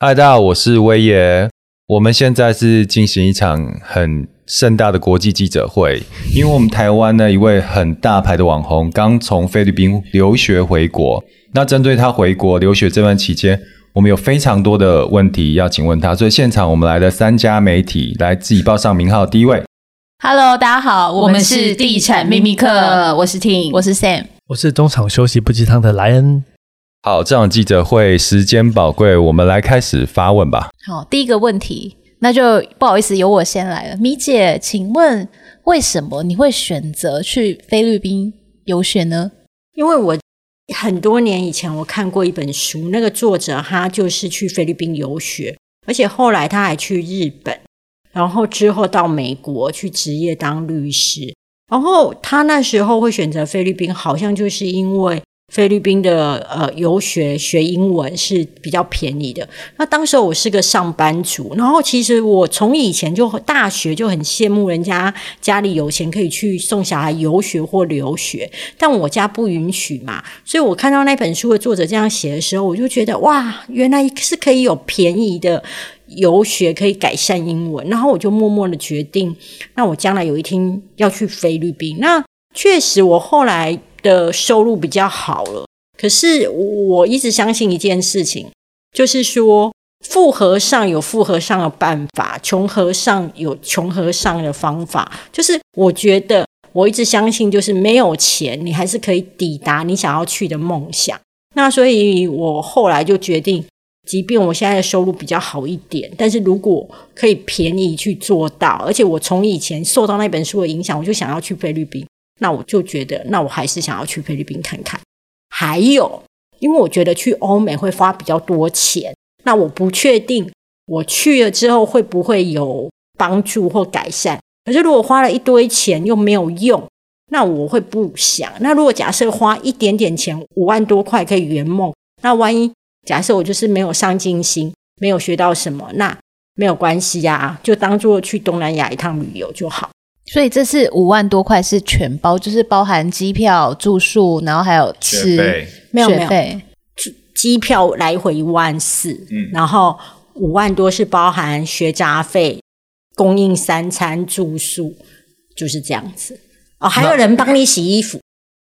嗨，大家好，我是威爷。我们现在是进行一场很盛大的国际记者会，因为我们台湾呢一位很大牌的网红刚从菲律宾留学回国。那针对他回国留学这段期间，我们有非常多的问题要请问他，所以现场我们来了三家媒体来自己报上名号。第一位，Hello，大家好，我们是地产秘密客，我是 Ting，我是 Sam，我是中场休息不鸡汤的莱恩。好，这场记者会时间宝贵，我们来开始发问吧。好，第一个问题，那就不好意思，由我先来了。米姐，请问为什么你会选择去菲律宾游学呢？因为我很多年以前我看过一本书，那个作者他就是去菲律宾游学，而且后来他还去日本，然后之后到美国去职业当律师，然后他那时候会选择菲律宾，好像就是因为。菲律宾的呃游学学英文是比较便宜的。那当时我是个上班族，然后其实我从以前就大学就很羡慕人家家里有钱可以去送小孩游学或留学，但我家不允许嘛。所以我看到那本书的作者这样写的时候，我就觉得哇，原来是可以有便宜的游学可以改善英文。然后我就默默的决定，那我将来有一天要去菲律宾。那确实，我后来。的收入比较好了，可是我一直相信一件事情，就是说富和尚有富和尚的办法，穷和尚有穷和尚的方法。就是我觉得我一直相信，就是没有钱，你还是可以抵达你想要去的梦想。那所以我后来就决定，即便我现在的收入比较好一点，但是如果可以便宜去做到，而且我从以前受到那本书的影响，我就想要去菲律宾。那我就觉得，那我还是想要去菲律宾看看。还有，因为我觉得去欧美会花比较多钱，那我不确定我去了之后会不会有帮助或改善。可是如果花了一堆钱又没有用，那我会不想。那如果假设花一点点钱，五万多块可以圆梦，那万一假设我就是没有上进心，没有学到什么，那没有关系呀，就当做去东南亚一趟旅游就好。所以这是五万多块是全包，就是包含机票、住宿，然后还有吃，没有没有，机票来回一万四，嗯，然后五万多是包含学杂费、供应三餐、住宿，就是这样子。哦，还有人帮你洗衣服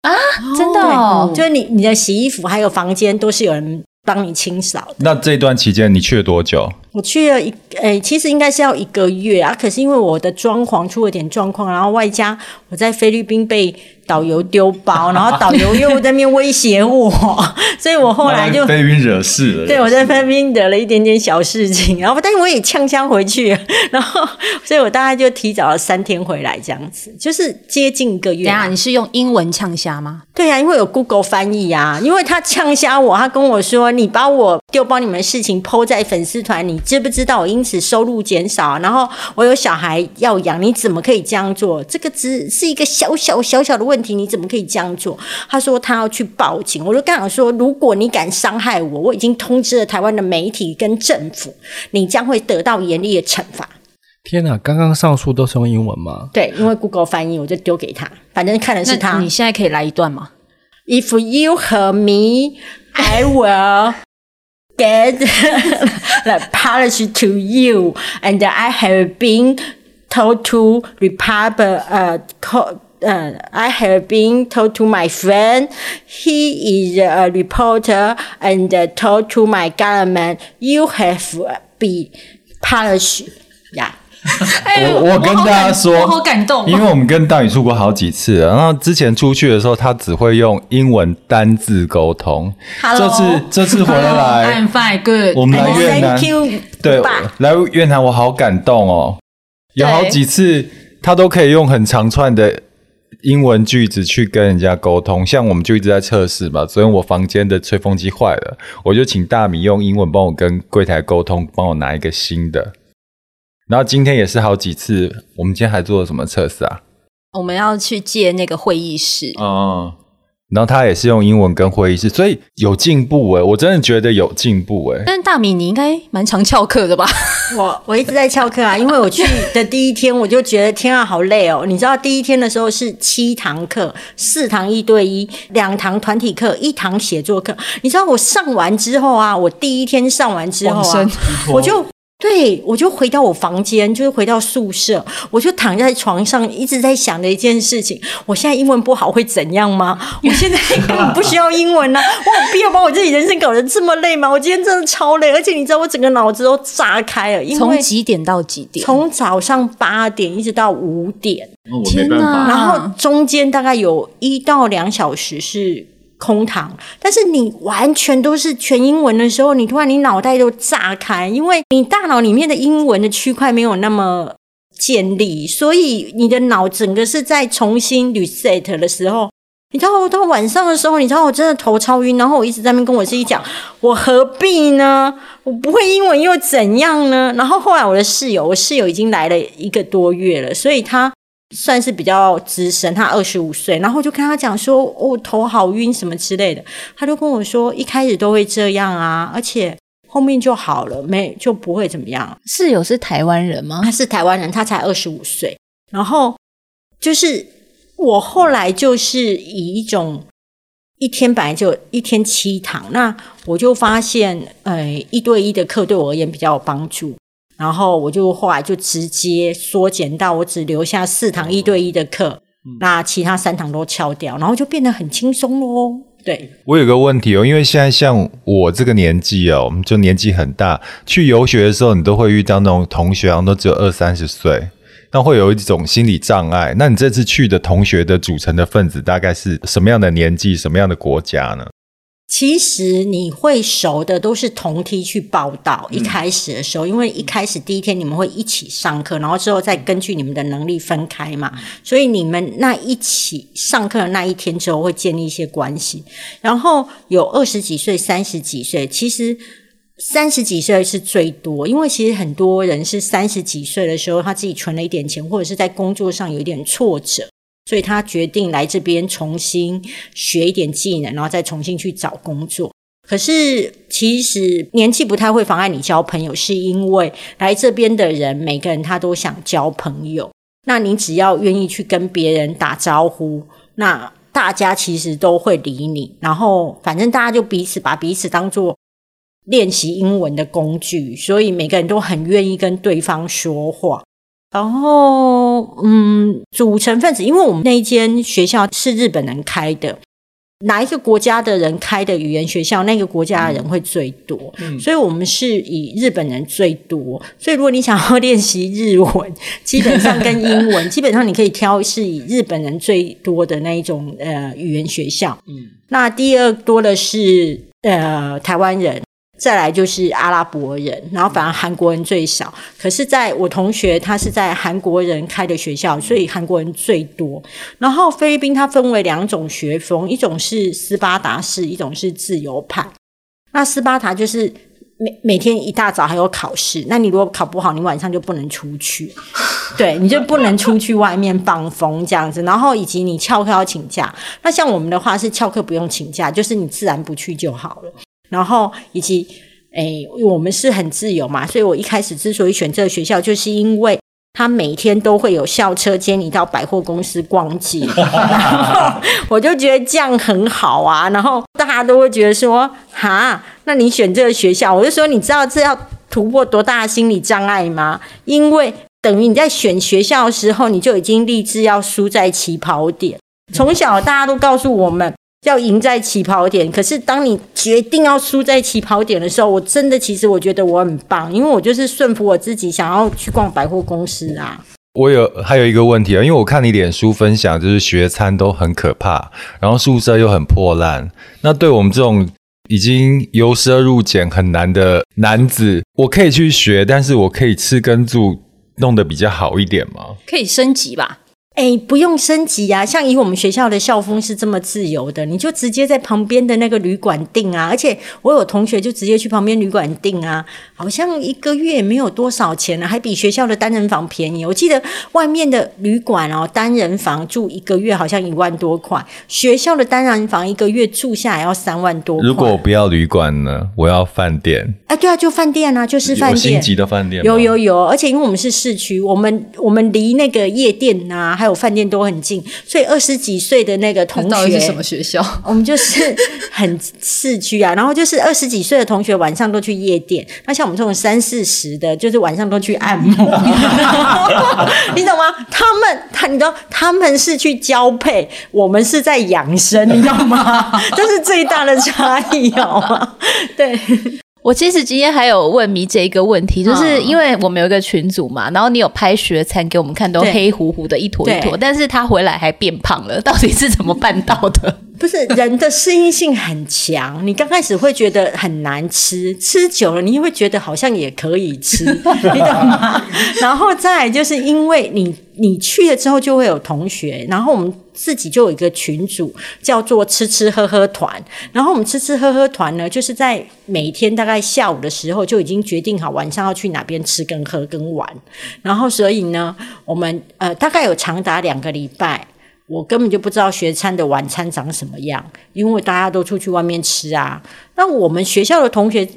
啊？真的哦，就是你你的洗衣服还有房间都是有人帮你清扫的。那这段期间你去了多久？我去了一，诶、欸，其实应该是要一个月啊，可是因为我的装潢出了点状况，然后外加我在菲律宾被导游丢包，然后导游又在那边威胁我，所以我后来就菲律宾惹事了。对，我在菲律宾惹了一点点小事情，然后但是我也呛呛回去，然后所以我大概就提早了三天回来，这样子就是接近一个月。等下，你是用英文呛虾吗？对呀、啊，因为有 Google 翻译啊，因为他呛虾我，他跟我说：“你把我丢包你们的事情 PO 在粉丝团，你知不知道我因此收入减少？然后我有小孩要养，你怎么可以这样做？这个只是一个小小小小的问题。”你怎么可以这样做？他说他要去报警，我就刚想说，如果你敢伤害我，我已经通知了台湾的媒体跟政府，你将会得到严厉的惩罚。天哪，刚刚上述都是用英文吗？对，因为 Google 翻译，我就丢给他，反正看的是他。你现在可以来一段吗？If you hurt me, I will get apology to you, and I have been told to Republic, uh, Uh, I have been told to my friend, he is a reporter, and told to my government, you have been punished. Yeah. 我我跟大家说，我好感动，因为我们跟大宇出国好几次了，然后之前出去的时候，他只会用英文单字沟通。这次这次回来，I'm fine, good. 我们来越南，对，来越南我好感动哦，有好几次他都可以用很长串的。英文句子去跟人家沟通，像我们就一直在测试嘛。昨天我房间的吹风机坏了，我就请大米用英文帮我跟柜台沟通，帮我拿一个新的。然后今天也是好几次，我们今天还做了什么测试啊？我们要去借那个会议室。哦，然后他也是用英文跟会议室，所以有进步诶，我真的觉得有进步诶。但大米你应该蛮常翘课的吧？我我一直在翘课啊，因为我去的第一天我就觉得天啊好累哦。你知道第一天的时候是七堂课，四堂一对一，两堂团体课，一堂写作课。你知道我上完之后啊，我第一天上完之后啊，我就。对，我就回到我房间，就是回到宿舍，我就躺在床上，一直在想的一件事情：我现在英文不好会怎样吗？我现在 根本不需要英文呢、啊，我有必要把我自己人生搞得这么累吗？我今天真的超累，而且你知道，我整个脑子都炸开了。因为从几点到几点？从早上八点一直到五点。哦，我没办法。然后中间大概有一到两小时是。空堂，但是你完全都是全英文的时候，你突然你脑袋都炸开，因为你大脑里面的英文的区块没有那么建立，所以你的脑整个是在重新 reset 的时候，你知道到晚上的时候，你知道我真的头超晕，然后我一直在那边跟我自己讲，我何必呢？我不会英文又怎样呢？然后后来我的室友，我室友已经来了一个多月了，所以他。算是比较资深，他二十五岁，然后就跟他讲说，我、哦、头好晕什么之类的，他就跟我说，一开始都会这样啊，而且后面就好了，没就不会怎么样。室友是台湾人吗？他是台湾人，他才二十五岁。然后就是我后来就是以一种一天本来就一天七堂，那我就发现，呃，一对一的课对我而言比较有帮助。然后我就后来就直接缩减到我只留下四堂一对一的课，嗯、那其他三堂都敲掉，然后就变得很轻松喽。对，我有个问题哦，因为现在像我这个年纪哦，就年纪很大，去游学的时候，你都会遇到那种同学，都只有二三十岁，那会有一种心理障碍。那你这次去的同学的组成的分子大概是什么样的年纪，什么样的国家呢？其实你会熟的都是同梯去报道，一开始的时候，因为一开始第一天你们会一起上课，然后之后再根据你们的能力分开嘛，所以你们那一起上课的那一天之后会建立一些关系。然后有二十几岁、三十几岁，其实三十几岁是最多，因为其实很多人是三十几岁的时候他自己存了一点钱，或者是在工作上有一点挫折。所以他决定来这边重新学一点技能，然后再重新去找工作。可是其实年纪不太会妨碍你交朋友，是因为来这边的人每个人他都想交朋友。那你只要愿意去跟别人打招呼，那大家其实都会理你。然后反正大家就彼此把彼此当做练习英文的工具，所以每个人都很愿意跟对方说话。然后，嗯，组成分子，因为我们那一间学校是日本人开的，哪一个国家的人开的语言学校，那个国家的人会最多，嗯，所以我们是以日本人最多。所以如果你想要练习日文，基本上跟英文，基本上你可以挑是以日本人最多的那一种呃语言学校。嗯，那第二多的是呃台湾人。再来就是阿拉伯人，然后反而韩国人最少。可是，在我同学他是在韩国人开的学校，所以韩国人最多。然后菲律宾它分为两种学风，一种是斯巴达式，一种是自由派。那斯巴达就是每每天一大早还有考试，那你如果考不好，你晚上就不能出去，对，你就不能出去外面放风这样子。然后以及你翘课要请假，那像我们的话是翘课不用请假，就是你自然不去就好了。然后以及，诶，我们是很自由嘛，所以我一开始之所以选这个学校，就是因为他每天都会有校车接你到百货公司逛街，然后我就觉得这样很好啊。然后大家都会觉得说，哈，那你选这个学校，我就说，你知道这要突破多大的心理障碍吗？因为等于你在选学校的时候，你就已经立志要输在起跑点。从小大家都告诉我们。要赢在起跑点，可是当你决定要输在起跑点的时候，我真的其实我觉得我很棒，因为我就是顺服我自己，想要去逛百货公司啊。我有还有一个问题啊，因为我看你脸书分享，就是学餐都很可怕，然后宿舍又很破烂。那对我们这种已经由奢入俭很难的男子，我可以去学，但是我可以吃跟住弄得比较好一点吗？可以升级吧。哎，不用升级啊！像以我们学校的校风是这么自由的，你就直接在旁边的那个旅馆订啊。而且我有同学就直接去旁边旅馆订啊，好像一个月也没有多少钱呢，还比学校的单人房便宜。我记得外面的旅馆哦，单人房住一个月好像一万多块，学校的单人房一个月住下来要三万多块。如果我不要旅馆呢？我要饭店。哎，对啊，就饭店啊，就是饭店。有星级的饭店。有有有，而且因为我们是市区，我们我们离那个夜店啊，还有饭店都很近，所以二十几岁的那个同学，到底是什么学校？我们就是很市区啊，然后就是二十几岁的同学晚上都去夜店，那像我们这种三四十的，就是晚上都去按摩，你懂吗？他们他你知道他们是去交配，我们是在养生，你知道吗？这是最大的差异，好吗？对。我其实今天还有问米姐一个问题，就是因为我们有一个群组嘛，然后你有拍学餐给我们看，都黑乎乎的一坨一坨，但是他回来还变胖了，到底是怎么办到的？不是人的适应性很强，你刚开始会觉得很难吃，吃久了你也会觉得好像也可以吃，你懂吗？然后再来就是因为你你去了之后就会有同学，然后我们自己就有一个群组叫做吃吃喝喝团，然后我们吃吃喝喝团呢，就是在每天大概下午的时候就已经决定好晚上要去哪边吃跟喝跟玩，然后所以呢，我们呃大概有长达两个礼拜。我根本就不知道学餐的晚餐长什么样，因为大家都出去外面吃啊。那我们学校的同学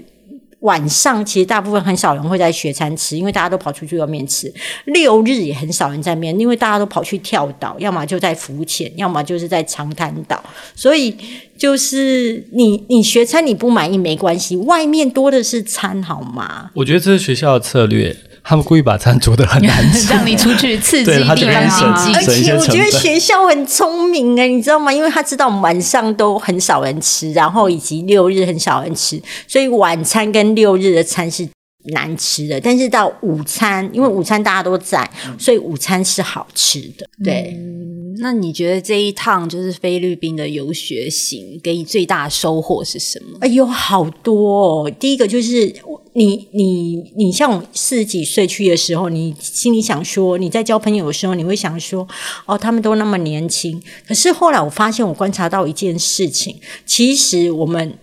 晚上其实大部分很少人会在学餐吃，因为大家都跑出去外面吃。六日也很少人在面，因为大家都跑去跳岛，要么就在浮潜，要么就是在长滩岛。所以就是你你学餐你不满意没关系，外面多的是餐好吗？我觉得这是学校的策略。他们故意把餐煮的很难吃，让你出去刺激地方经济。而且我觉得学校很聪明哎，你知道吗？因为他知道我们晚上都很少人吃，然后以及六日很少人吃，所以晚餐跟六日的餐是难吃的。但是到午餐，因为午餐大家都在，所以午餐是好吃的。对。嗯那你觉得这一趟就是菲律宾的游学行，给你最大的收获是什么？哎呦，好多哦！第一个就是你你你像我四十几岁去的时候，你心里想说，你在交朋友的时候，你会想说，哦，他们都那么年轻。可是后来我发现，我观察到一件事情，其实我们。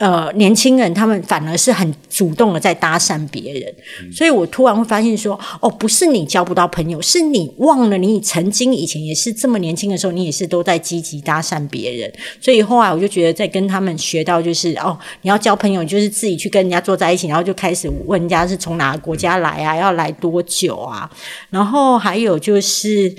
呃，年轻人他们反而是很主动的在搭讪别人，嗯，所以我突然会发现说，哦，不是你交不到朋友，是你忘了你曾经以前也是这么年轻的时候，你也是都在积极搭讪别人。所以后来我就觉得，在跟他们学到就是，哦，你要交朋友，就是自己去跟人家坐在一起，然后就开始问人家是从哪个国家来啊，要来多久啊，然后还有就是。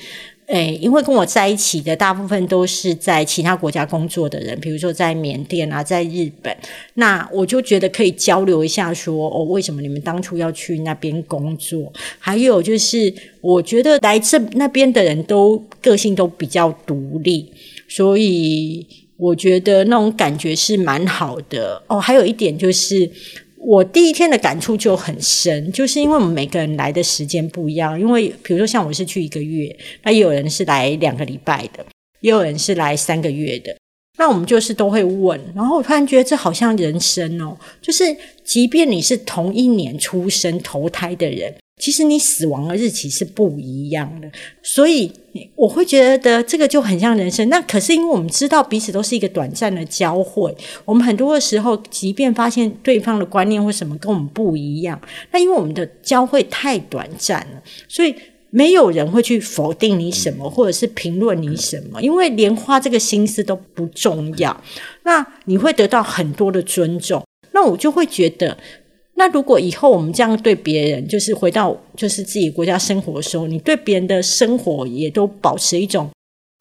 诶，因为跟我在一起的大部分都是在其他国家工作的人，比如说在缅甸啊，在日本，那我就觉得可以交流一下说，说哦，为什么你们当初要去那边工作？还有就是，我觉得来这那边的人都个性都比较独立，所以我觉得那种感觉是蛮好的。哦，还有一点就是。我第一天的感触就很深，就是因为我们每个人来的时间不一样。因为比如说像我是去一个月，那也有人是来两个礼拜的，也有人是来三个月的。那我们就是都会问，然后我突然觉得这好像人生哦，就是即便你是同一年出生投胎的人。其实你死亡的日期是不一样的，所以我会觉得这个就很像人生。那可是因为我们知道彼此都是一个短暂的交汇，我们很多的时候，即便发现对方的观念或什么跟我们不一样，那因为我们的交汇太短暂了，所以没有人会去否定你什么，或者是评论你什么，因为连花这个心思都不重要。那你会得到很多的尊重，那我就会觉得。那如果以后我们这样对别人，就是回到就是自己国家生活的时候，你对别人的生活也都保持一种，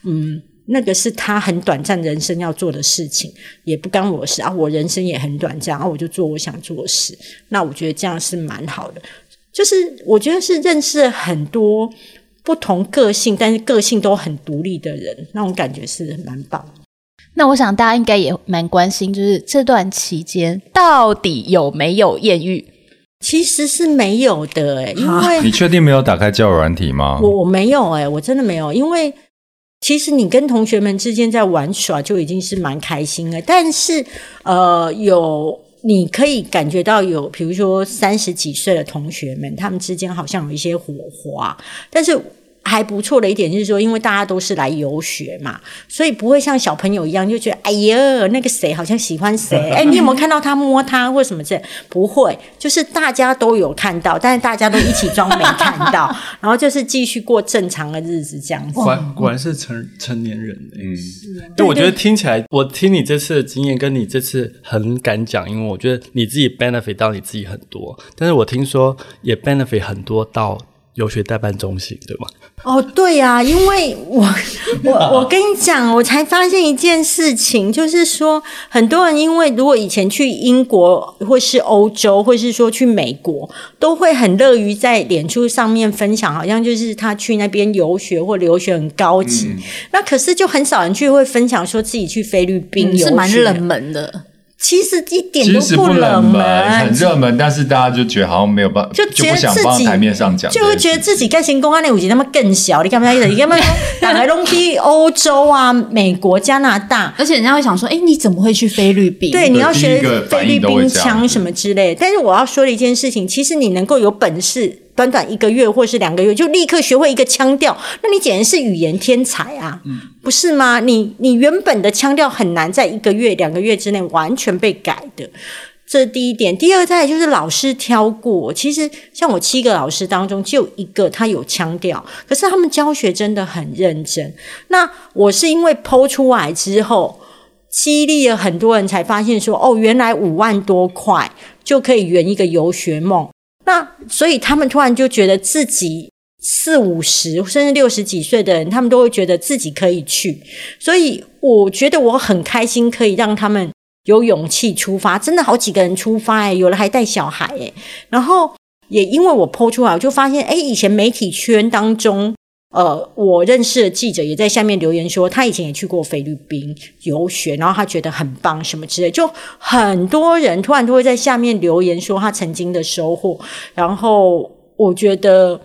嗯，那个是他很短暂人生要做的事情，也不干我的事啊。我人生也很短暂啊，我就做我想做的事。那我觉得这样是蛮好的，就是我觉得是认识很多不同个性，但是个性都很独立的人，那种感觉是蛮棒。那我想大家应该也蛮关心，就是这段期间到底有没有艳遇？其实是没有的，欸，因为你确定没有打开交友软体吗？我我没有，欸，我真的没有，因为其实你跟同学们之间在玩耍就已经是蛮开心了。但是呃，有你可以感觉到有，比如说三十几岁的同学们，他们之间好像有一些火花，但是。还不错的一点就是说，因为大家都是来游学嘛，所以不会像小朋友一样就觉得，哎呀，那个谁好像喜欢谁，哎，你有没有看到他摸他或什么之类？不会，就是大家都有看到，但是大家都一起装没看到，然后就是继续过正常的日子这样子。果然果然是成成年人，嗯，是啊。对，我觉得听起来，我听你这次的经验，跟你这次很敢讲，因为我觉得你自己 benefit 到你自己很多，但是我听说也 benefit 很多到游学代办中心，对吗？哦，对呀、啊，因为我 我我跟你讲，我才发现一件事情，就是说很多人因为如果以前去英国或是欧洲，或是说去美国，都会很乐于在脸书上面分享，好像就是他去那边游学或留学很高级。嗯、那可是就很少人去会分享说自己去菲律宾游学，是蛮冷门的。其实一点都不冷门，很热门，但是大家就觉得好像没有办法，就觉得自己台面上讲，就会觉得自己盖行公安那五级那么更小。你干嘛？你干嘛？打来东西，欧洲啊，美国、加拿大，而且人家会想说，哎，你怎么会去菲律宾？对，你要学菲律宾腔什么之类。但是我要说的一件事情，其实你能够有本事。短短一个月或是两个月就立刻学会一个腔调，那你简直是语言天才啊，嗯、不是吗？你你原本的腔调很难在一个月两个月之内完全被改的，这是第一点。第二，再就是老师挑过，其实像我七个老师当中就一个他有腔调，可是他们教学真的很认真。那我是因为 PO 出来之后，激励了很多人才发现说，哦，原来五万多块就可以圆一个游学梦。那所以他们突然就觉得自己四五十甚至六十几岁的人，他们都会觉得自己可以去。所以我觉得我很开心，可以让他们有勇气出发。真的好几个人出发哎，有的还带小孩哎。然后也因为我 PO 出来，我就发现哎，以前媒体圈当中。呃，我认识的记者也在下面留言说，他以前也去过菲律宾游学，然后他觉得很棒，什么之类，就很多人突然都会在下面留言说他曾经的收获，然后我觉得。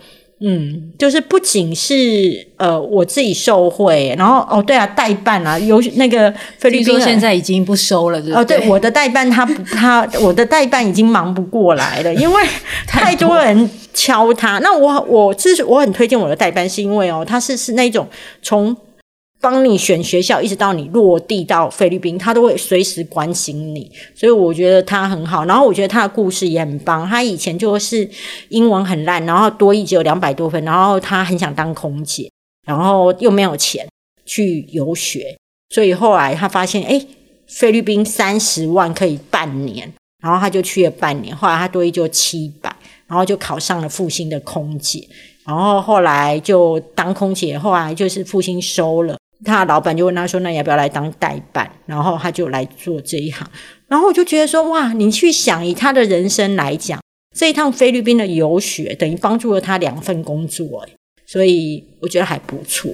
嗯，就是不仅是呃我自己受贿，然后哦对啊，代办啊，有那个菲律宾现在已经不收了，哦对，我的代办他不他我的代办已经忙不过来了，因为 太多人敲他。那我我之我很推荐我的代办，是因为哦，他是是那种从。帮你选学校，一直到你落地到菲律宾，他都会随时关心你，所以我觉得他很好。然后我觉得他的故事也很棒。他以前就是英文很烂，然后多益只有两百多分，然后他很想当空姐，然后又没有钱去游学，所以后来他发现，诶，菲律宾三十万可以半年，然后他就去了半年。后来他多益就七百，然后就考上了复兴的空姐，然后后来就当空姐，后来就是复兴收了。他老板就问他说：“那要不要来当代办？”然后他就来做这一行。然后我就觉得说：“哇，你去想，以他的人生来讲，这一趟菲律宾的游学等于帮助了他两份工作，哎，所以我觉得还不错。”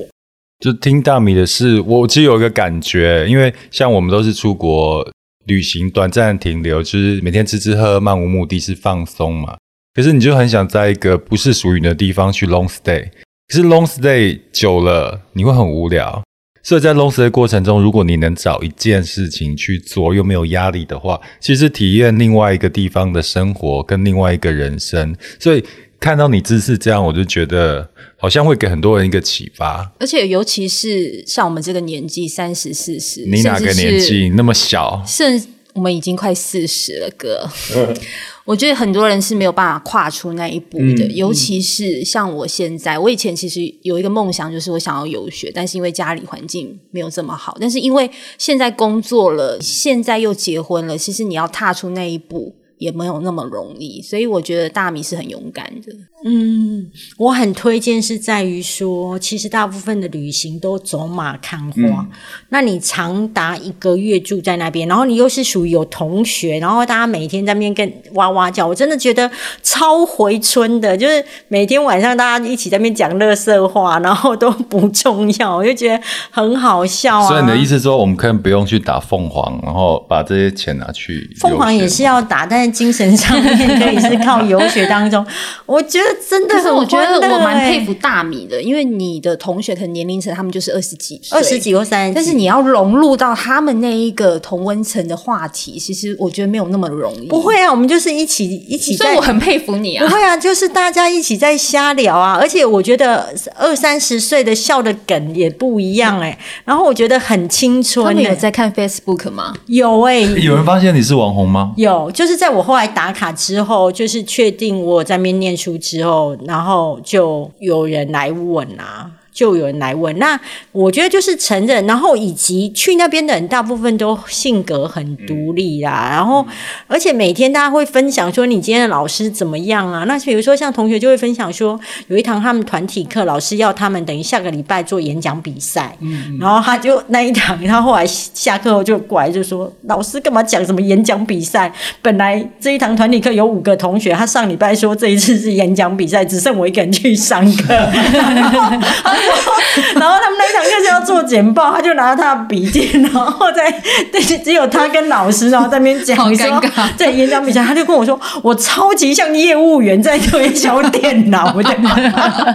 就听大米的事，我其实有一个感觉，因为像我们都是出国旅行，短暂停留，就是每天吃吃喝喝，漫无目的是放松嘛。可是你就很想在一个不是属于你的地方去 long stay，可是 long stay 久了你会很无聊。所以在 long stay 的过程中，如果你能找一件事情去做，又没有压力的话，其实体验另外一个地方的生活跟另外一个人生。所以看到你姿势这样，我就觉得好像会给很多人一个启发。而且尤其是像我们这个年纪，三十四十，你哪个年纪那么小？甚我们已经快四十了，哥。我觉得很多人是没有办法跨出那一步的，嗯、尤其是像我现在。我以前其实有一个梦想，就是我想要游学，但是因为家里环境没有这么好。但是因为现在工作了，现在又结婚了，其实你要踏出那一步也没有那么容易。所以我觉得大米是很勇敢的。嗯，我很推荐是在于说，其实大部分的旅行都走马看花。嗯、那你长达一个月住在那边，然后你又是属于有同学，然后大家每天在那边跟哇哇叫，我真的觉得超回春的。就是每天晚上大家一起在那边讲乐色话，然后都不重要，我就觉得很好笑啊。所以你的意思说，我们可以不用去打凤凰，然后把这些钱拿去？凤凰也是要打，但是精神上面可以是靠游学当中，我觉得。真的是我觉得我蛮佩服大米的，因为你的同学可能年龄层他们就是二十几、二十几或三十，但是你要融入到他们那一个同温层的话题，其实我觉得没有那么容易。不会啊，我们就是一起一起在，所以我很佩服你啊。不会啊，就是大家一起在瞎聊啊，而且我觉得二三十岁的笑的梗也不一样哎、欸，然后我觉得很青春、欸。他们有在看 Facebook 吗？有哎、欸，有人发现你是网红吗？有，就是在我后来打卡之后，就是确定我在面念书之后，然后就有人来问啊。就有人来问，那我觉得就是承认，然后以及去那边的人大部分都性格很独立啦，然后而且每天大家会分享说你今天的老师怎么样啊？那比如说像同学就会分享说，有一堂他们团体课，老师要他们等于下个礼拜做演讲比赛，嗯，然后他就那一堂，他后来下课后就过来就说，老师干嘛讲什么演讲比赛？本来这一堂团体课有五个同学，他上礼拜说这一次是演讲比赛，只剩我一个人去上课。然后他们那一堂课是要做简报，他就拿着他的笔记，然后在 对，只有他跟老师，然后在那边讲，好尴尬。在演讲比赛，他就跟我说：“我超级像业务员在推销电脑的。” 然后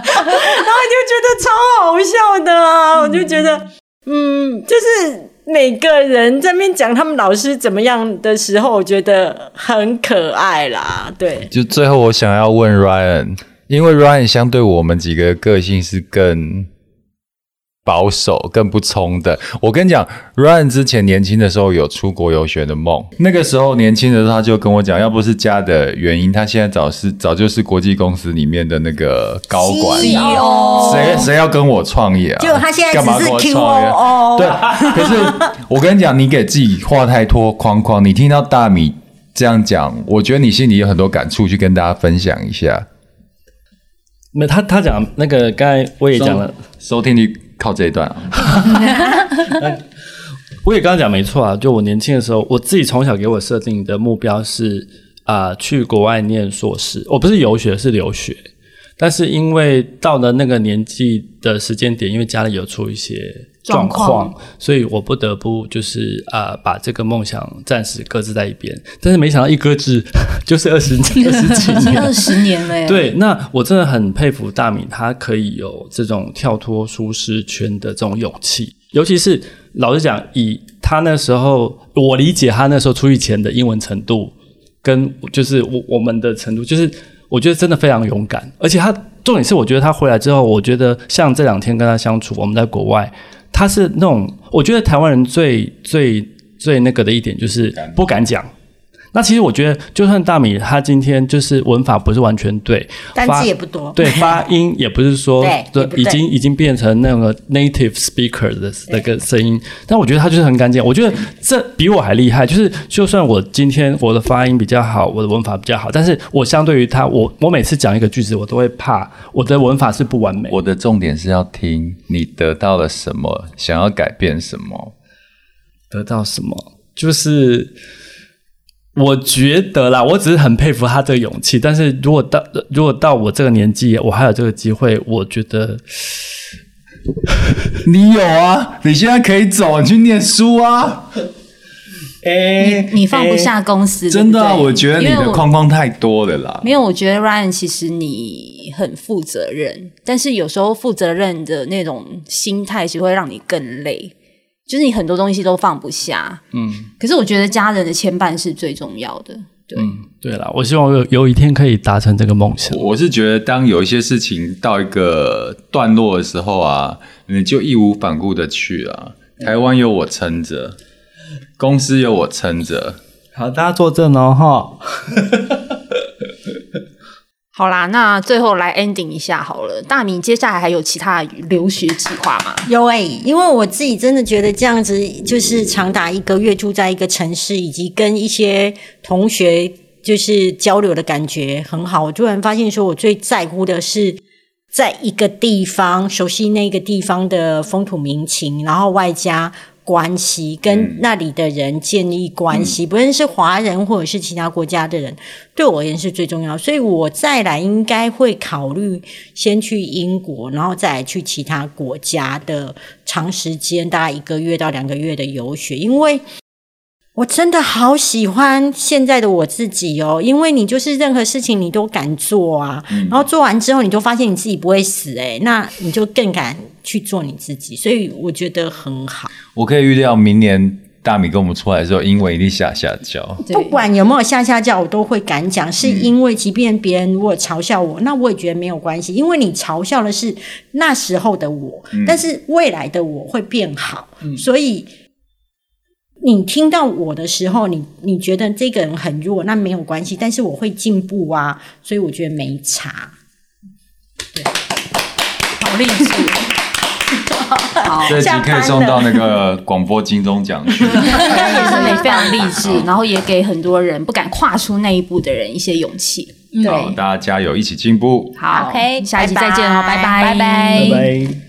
就觉得超好笑的啊！我就觉得，嗯，就是每个人在那边讲他们老师怎么样的时候，我觉得很可爱啦。对，就最后我想要问 Ryan。因为 Ryan 相对我们几个个性是更保守、更不冲的。我跟你讲，Ryan 之前年轻的时候有出国游学的梦。那个时候年轻的时候他就跟我讲，要不是家的原因，他现在早是早就是国际公司里面的那个高管。谁谁要跟我创业啊？就他现在只是 QO 干嘛跟我创业？对，可是我跟你讲，你给自己画太多框框。你听到大米这样讲，我觉得你心里有很多感触，去跟大家分享一下。没，他他讲那个，刚才我也讲了，收听率靠这一段啊。我也刚刚讲没错啊，就我年轻的时候，我自己从小给我设定的目标是啊、呃，去国外念硕士。我不是游学，是留学。但是因为到了那个年纪的时间点，因为家里有出一些状况，所以我不得不就是啊、呃，把这个梦想暂时搁置在一边。但是没想到一搁置 就是二十二十几年，二十年了耶。对，那我真的很佩服大米，他可以有这种跳脱舒适圈的这种勇气。尤其是老实讲，以他那时候，我理解他那时候出狱前的英文程度，跟就是我我们的程度，就是。我觉得真的非常勇敢，而且他重点是，我觉得他回来之后，我觉得像这两天跟他相处，我们在国外，他是那种，我觉得台湾人最最最那个的一点就是不敢讲。那其实我觉得，就算大米他今天就是文法不是完全对，单字也不多，对，发音也不是说 对，已经已经变成那个 native speaker 的那个声音，但我觉得他就是很干净。我觉得这比我还厉害。就是就算我今天我的发音比较好，我的文法比较好，但是我相对于他，我我每次讲一个句子，我都会怕我的文法是不完美。我的重点是要听你得到了什么，想要改变什么，得到什么，就是。我觉得啦，我只是很佩服他这个勇气。但是如果到如果到我这个年纪，我还有这个机会，我觉得 你有啊，你现在可以走，你去念书啊。欸、你你放不下公司，欸、真的、啊？我觉得你的框框太多了啦。没有，我觉得 Ryan 其实你很负责任，但是有时候负责任的那种心态，其实会让你更累。就是你很多东西都放不下，嗯，可是我觉得家人的牵绊是最重要的，对，嗯，对啦，我希望有有一天可以达成这个梦想。我是觉得，当有一些事情到一个段落的时候啊，你就义无反顾的去了。台湾有我撑着，公司有我撑着，好，大家坐正哦，哈。好啦，那最后来 ending 一下好了。大米接下来还有其他留学计划吗？有诶、因为我自己真的觉得这样子，就是长达一个月住在一个城市，以及跟一些同学就是交流的感觉很好。我突然发现，说我最在乎的是在一个地方熟悉那个地方的风土民情，然后外加。关系跟那里的人建立关系，嗯、不论是华人或者是其他国家的人，对我而言是最重要。所以我再来应该会考虑先去英国，然后再来去其他国家的长时间，大概一个月到两个月的游学，因为我真的好喜欢现在的我自己哦，因为你就是任何事情你都敢做啊，嗯、然后做完之后你就发现你自己不会死诶、欸，那你就更敢去做你自己，所以我觉得很好。我可以预料明年大米跟我们出来的时候，英文一定下下叫。不管有没有下下叫，我都会敢讲，是因为即便别人如果嘲笑我，那我也觉得没有关系，因为你嘲笑的是那时候的我，嗯、但是未来的我会变好，嗯、所以。你听到我的时候，你你觉得这个人很弱，那没有关系，但是我会进步啊，所以我觉得没差。对，好励志，好，这集可以送到那个广播金钟奖去，也是非常励志，然后也给很多人不敢跨出那一步的人一些勇气。好，大家加油，一起进步。好，OK，下一集再见哦，拜拜，拜拜，拜拜。